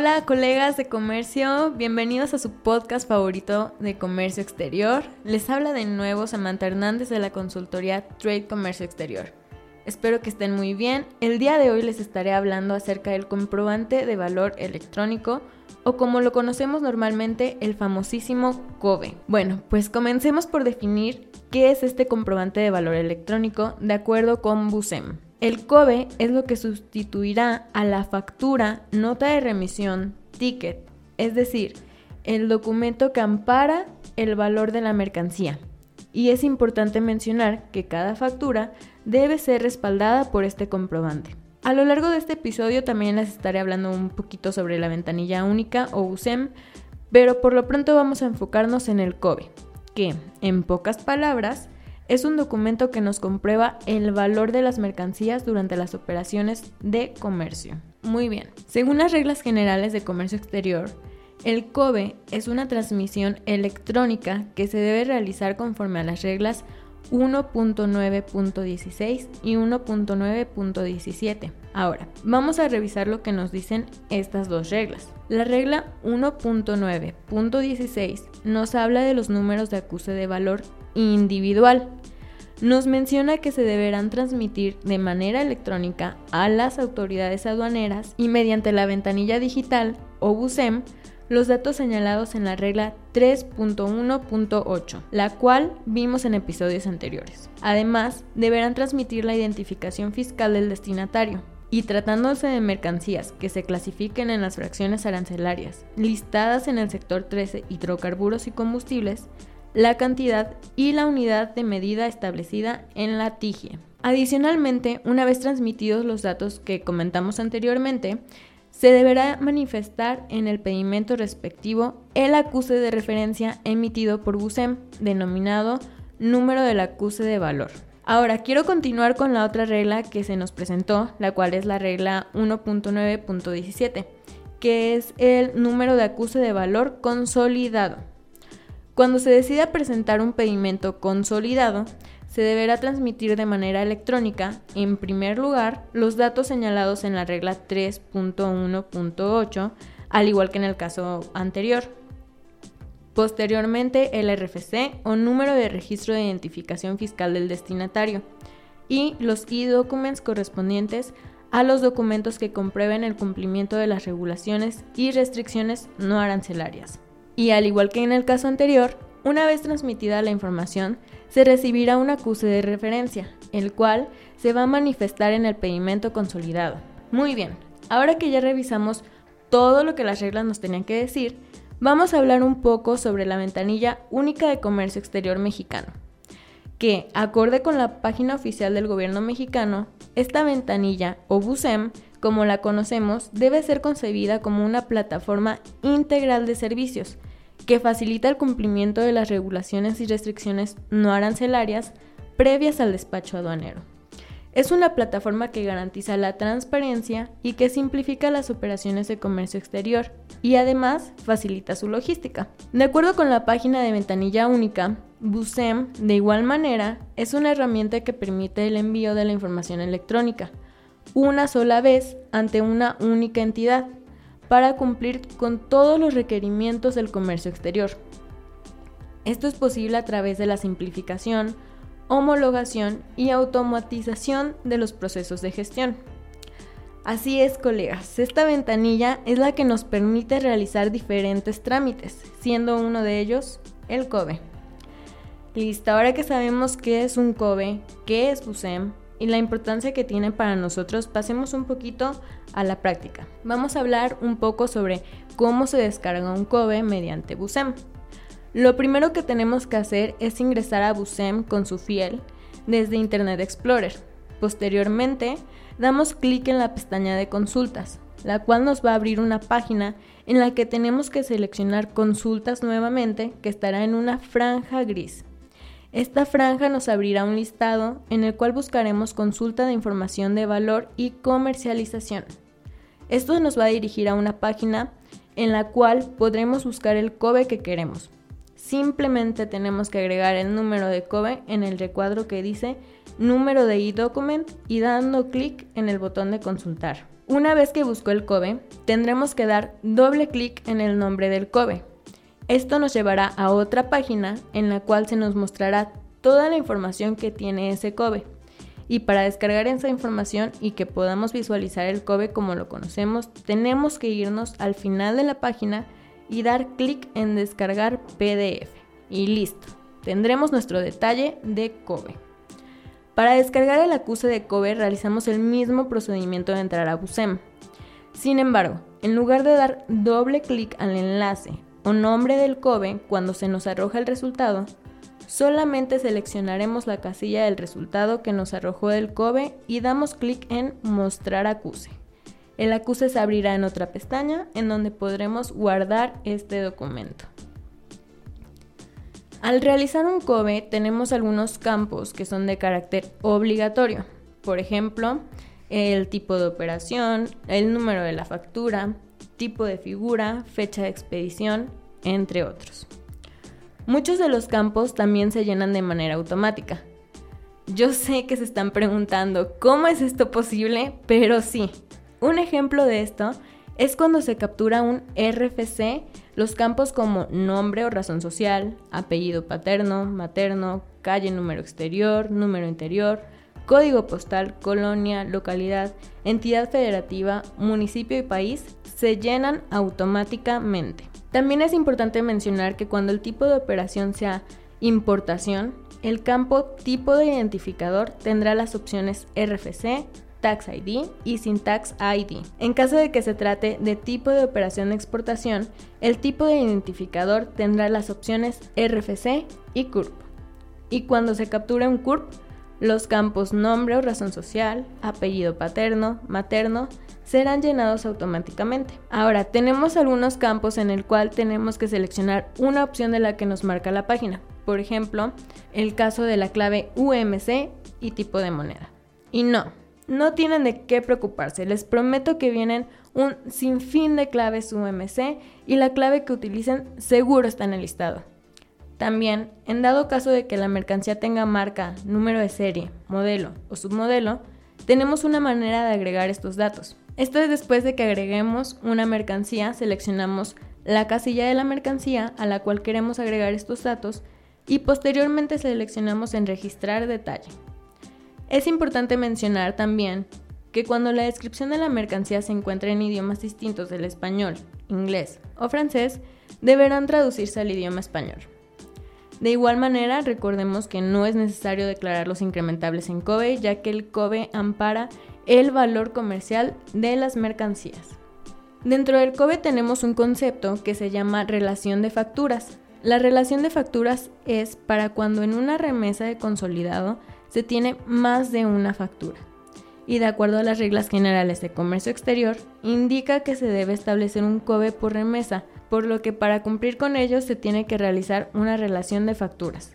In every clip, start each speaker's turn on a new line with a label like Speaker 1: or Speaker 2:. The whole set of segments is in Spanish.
Speaker 1: Hola, colegas de comercio, bienvenidos a su podcast favorito de comercio exterior. Les habla de nuevo Samantha Hernández de la consultoría Trade Comercio Exterior. Espero que estén muy bien. El día de hoy les estaré hablando acerca del comprobante de valor electrónico o como lo conocemos normalmente el famosísimo COBE. Bueno, pues comencemos por definir qué es este comprobante de valor electrónico de acuerdo con BUSEM. El COBE es lo que sustituirá a la factura, nota de remisión, ticket, es decir, el documento que ampara el valor de la mercancía. Y es importante mencionar que cada factura debe ser respaldada por este comprobante. A lo largo de este episodio también les estaré hablando un poquito sobre la ventanilla única o USEM, pero por lo pronto vamos a enfocarnos en el COBE, que, en pocas palabras, es un documento que nos comprueba el valor de las mercancías durante las operaciones de comercio. Muy bien, según las reglas generales de comercio exterior, el COBE es una transmisión electrónica que se debe realizar conforme a las reglas 1.9.16 y 1.9.17. Ahora, vamos a revisar lo que nos dicen estas dos reglas. La regla 1.9.16 nos habla de los números de acuse de valor individual. Nos menciona que se deberán transmitir de manera electrónica a las autoridades aduaneras y mediante la ventanilla digital o BUSEM los datos señalados en la regla 3.1.8, la cual vimos en episodios anteriores. Además, deberán transmitir la identificación fiscal del destinatario. Y tratándose de mercancías que se clasifiquen en las fracciones arancelarias listadas en el sector 13 hidrocarburos y combustibles, la cantidad y la unidad de medida establecida en la TIGIE. Adicionalmente, una vez transmitidos los datos que comentamos anteriormente, se deberá manifestar en el pedimento respectivo el acuse de referencia emitido por BUSEM, denominado número del acuse de valor. Ahora, quiero continuar con la otra regla que se nos presentó, la cual es la regla 1.9.17, que es el número de acuse de valor consolidado. Cuando se decida presentar un pedimento consolidado, se deberá transmitir de manera electrónica, en primer lugar, los datos señalados en la regla 3.1.8, al igual que en el caso anterior. Posteriormente, el RFC o número de registro de identificación fiscal del destinatario y los e-documents correspondientes a los documentos que comprueben el cumplimiento de las regulaciones y restricciones no arancelarias. Y al igual que en el caso anterior, una vez transmitida la información, se recibirá un acuse de referencia, el cual se va a manifestar en el pedimento consolidado. Muy bien, ahora que ya revisamos todo lo que las reglas nos tenían que decir, vamos a hablar un poco sobre la ventanilla única de comercio exterior mexicano, que, acorde con la página oficial del gobierno mexicano, esta ventanilla o BUSEM, como la conocemos, debe ser concebida como una plataforma integral de servicios, que facilita el cumplimiento de las regulaciones y restricciones no arancelarias previas al despacho aduanero. Es una plataforma que garantiza la transparencia y que simplifica las operaciones de comercio exterior y además facilita su logística. De acuerdo con la página de ventanilla única, BUSEM, de igual manera, es una herramienta que permite el envío de la información electrónica una sola vez ante una única entidad para cumplir con todos los requerimientos del comercio exterior. Esto es posible a través de la simplificación, homologación y automatización de los procesos de gestión. Así es, colegas, esta ventanilla es la que nos permite realizar diferentes trámites, siendo uno de ellos el COBE. Listo, ahora que sabemos qué es un COBE, qué es BUSEM, y la importancia que tiene para nosotros, pasemos un poquito a la práctica. Vamos a hablar un poco sobre cómo se descarga un COBE mediante Busem. Lo primero que tenemos que hacer es ingresar a Busem con su fiel desde Internet Explorer. Posteriormente, damos clic en la pestaña de consultas. la cual nos va a abrir una página en la que tenemos que seleccionar consultas nuevamente que estará en una franja gris. Esta franja nos abrirá un listado en el cual buscaremos consulta de información de valor y comercialización. Esto nos va a dirigir a una página en la cual podremos buscar el COBE que queremos. Simplemente tenemos que agregar el número de COBE en el recuadro que dice número de e-document y dando clic en el botón de consultar. Una vez que buscó el COBE, tendremos que dar doble clic en el nombre del COBE. Esto nos llevará a otra página en la cual se nos mostrará toda la información que tiene ese COBE. Y para descargar esa información y que podamos visualizar el COBE como lo conocemos, tenemos que irnos al final de la página y dar clic en descargar PDF. Y listo, tendremos nuestro detalle de COBE. Para descargar el acuse de COBE realizamos el mismo procedimiento de entrar a BUSEM. Sin embargo, en lugar de dar doble clic al enlace o nombre del COBE cuando se nos arroja el resultado, solamente seleccionaremos la casilla del resultado que nos arrojó el COBE y damos clic en Mostrar acuse. El acuse se abrirá en otra pestaña en donde podremos guardar este documento. Al realizar un COBE tenemos algunos campos que son de carácter obligatorio. Por ejemplo, el tipo de operación, el número de la factura, tipo de figura, fecha de expedición, entre otros. Muchos de los campos también se llenan de manera automática. Yo sé que se están preguntando cómo es esto posible, pero sí. Un ejemplo de esto es cuando se captura un RFC los campos como nombre o razón social, apellido paterno, materno, calle, número exterior, número interior, código postal, colonia, localidad, entidad federativa, municipio y país se llenan automáticamente. También es importante mencionar que cuando el tipo de operación sea importación, el campo tipo de identificador tendrá las opciones RFC, Tax ID y sin Tax ID. En caso de que se trate de tipo de operación de exportación, el tipo de identificador tendrá las opciones RFC y CURP. Y cuando se capture un CURP, los campos nombre o razón social, apellido paterno, materno, serán llenados automáticamente. Ahora, tenemos algunos campos en el cual tenemos que seleccionar una opción de la que nos marca la página. Por ejemplo, el caso de la clave UMC y tipo de moneda. Y no, no tienen de qué preocuparse. Les prometo que vienen un sinfín de claves UMC y la clave que utilicen seguro está en el listado. También, en dado caso de que la mercancía tenga marca, número de serie, modelo o submodelo, tenemos una manera de agregar estos datos. Esto es después de que agreguemos una mercancía, seleccionamos la casilla de la mercancía a la cual queremos agregar estos datos y posteriormente seleccionamos en registrar detalle. Es importante mencionar también que cuando la descripción de la mercancía se encuentra en idiomas distintos del español, inglés o francés, deberán traducirse al idioma español. De igual manera, recordemos que no es necesario declarar los incrementables en COBE, ya que el COBE ampara el valor comercial de las mercancías. Dentro del COBE tenemos un concepto que se llama relación de facturas. La relación de facturas es para cuando en una remesa de consolidado se tiene más de una factura. Y de acuerdo a las reglas generales de comercio exterior, indica que se debe establecer un COBE por remesa, por lo que para cumplir con ello se tiene que realizar una relación de facturas,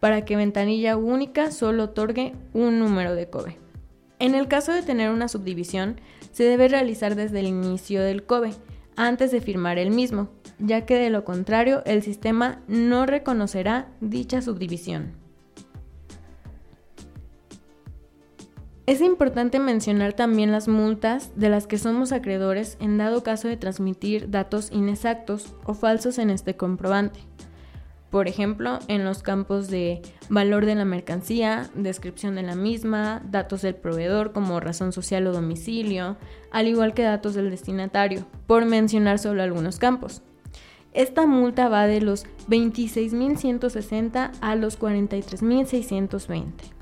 Speaker 1: para que ventanilla única solo otorgue un número de COBE. En el caso de tener una subdivisión, se debe realizar desde el inicio del COBE, antes de firmar el mismo, ya que de lo contrario el sistema no reconocerá dicha subdivisión. Es importante mencionar también las multas de las que somos acreedores en dado caso de transmitir datos inexactos o falsos en este comprobante. Por ejemplo, en los campos de valor de la mercancía, descripción de la misma, datos del proveedor como razón social o domicilio, al igual que datos del destinatario, por mencionar solo algunos campos. Esta multa va de los 26.160 a los 43.620.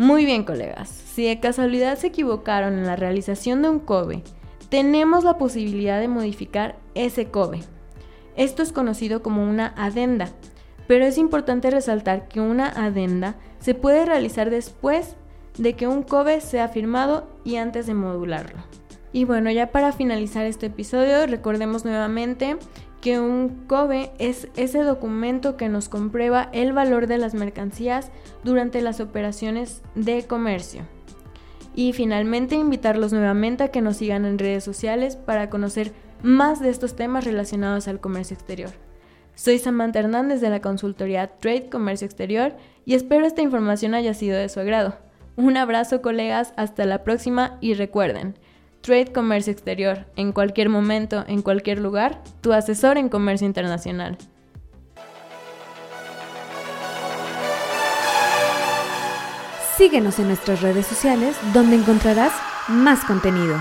Speaker 1: Muy bien, colegas. Si de casualidad se equivocaron en la realización de un COBE, tenemos la posibilidad de modificar ese COBE esto es conocido como una adenda, pero es importante resaltar que una adenda se puede realizar después de que un COBE sea firmado y antes de modularlo. Y bueno, ya para finalizar este episodio, recordemos nuevamente que un COBE es ese documento que nos comprueba el valor de las mercancías durante las operaciones de comercio. Y finalmente invitarlos nuevamente a que nos sigan en redes sociales para conocer más de estos temas relacionados al comercio exterior. Soy Samantha Hernández de la consultoría Trade Comercio Exterior y espero esta información haya sido de su agrado. Un abrazo colegas, hasta la próxima y recuerden, Trade Comercio Exterior, en cualquier momento, en cualquier lugar, tu asesor en comercio internacional.
Speaker 2: Síguenos en nuestras redes sociales donde encontrarás más contenido.